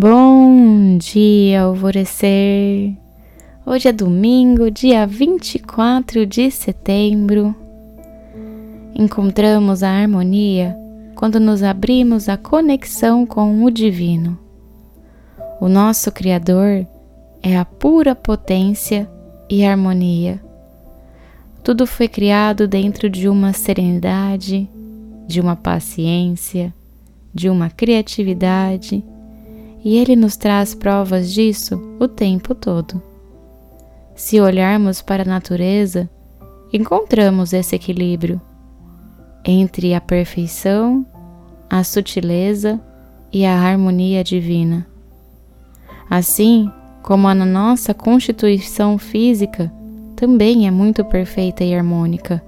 Bom dia, alvorecer! Hoje é domingo, dia 24 de setembro. Encontramos a harmonia quando nos abrimos à conexão com o Divino. O nosso Criador é a pura potência e harmonia. Tudo foi criado dentro de uma serenidade, de uma paciência, de uma criatividade e Ele nos traz provas disso o tempo todo. Se olharmos para a natureza, encontramos esse equilíbrio entre a perfeição, a sutileza e a harmonia divina. Assim como a nossa constituição física também é muito perfeita e harmônica.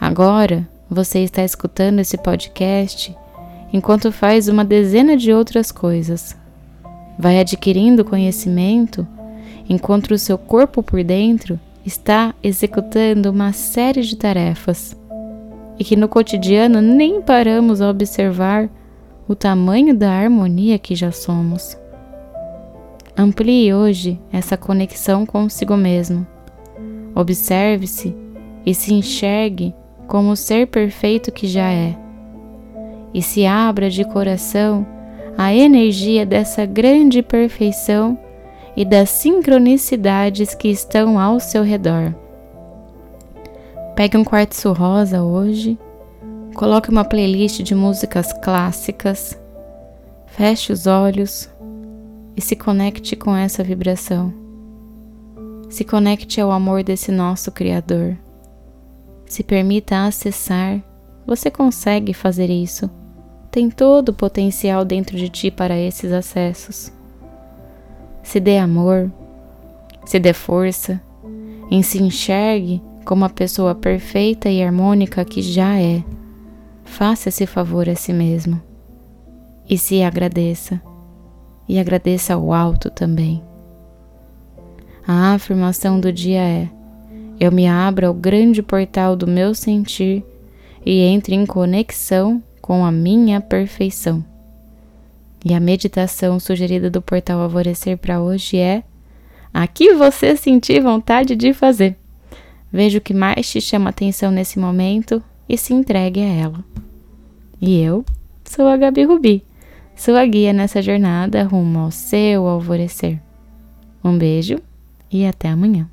Agora você está escutando esse podcast enquanto faz uma dezena de outras coisas. Vai adquirindo conhecimento enquanto o seu corpo por dentro está executando uma série de tarefas e que no cotidiano nem paramos a observar o tamanho da harmonia que já somos. Amplie hoje essa conexão consigo mesmo. Observe-se e se enxergue como o ser perfeito que já é e se abra de coração à energia dessa grande perfeição e das sincronicidades que estão ao seu redor. Pegue um quartzo rosa hoje, coloque uma playlist de músicas clássicas, feche os olhos e se conecte com essa vibração. Se conecte ao amor desse nosso Criador. Se permita acessar, você consegue fazer isso tem todo o potencial dentro de ti para esses acessos. Se dê amor, se dê força, em se enxergue como a pessoa perfeita e harmônica que já é. Faça esse favor a si mesmo. E se agradeça. E agradeça ao alto também. A afirmação do dia é: Eu me abro ao grande portal do meu sentir e entre em conexão com a minha perfeição. E a meditação sugerida do portal Alvorecer para hoje é a que você sentir vontade de fazer. Veja o que mais te chama atenção nesse momento e se entregue a ela. E eu sou a Gabi Rubi, sua guia nessa jornada rumo ao seu alvorecer. Um beijo e até amanhã.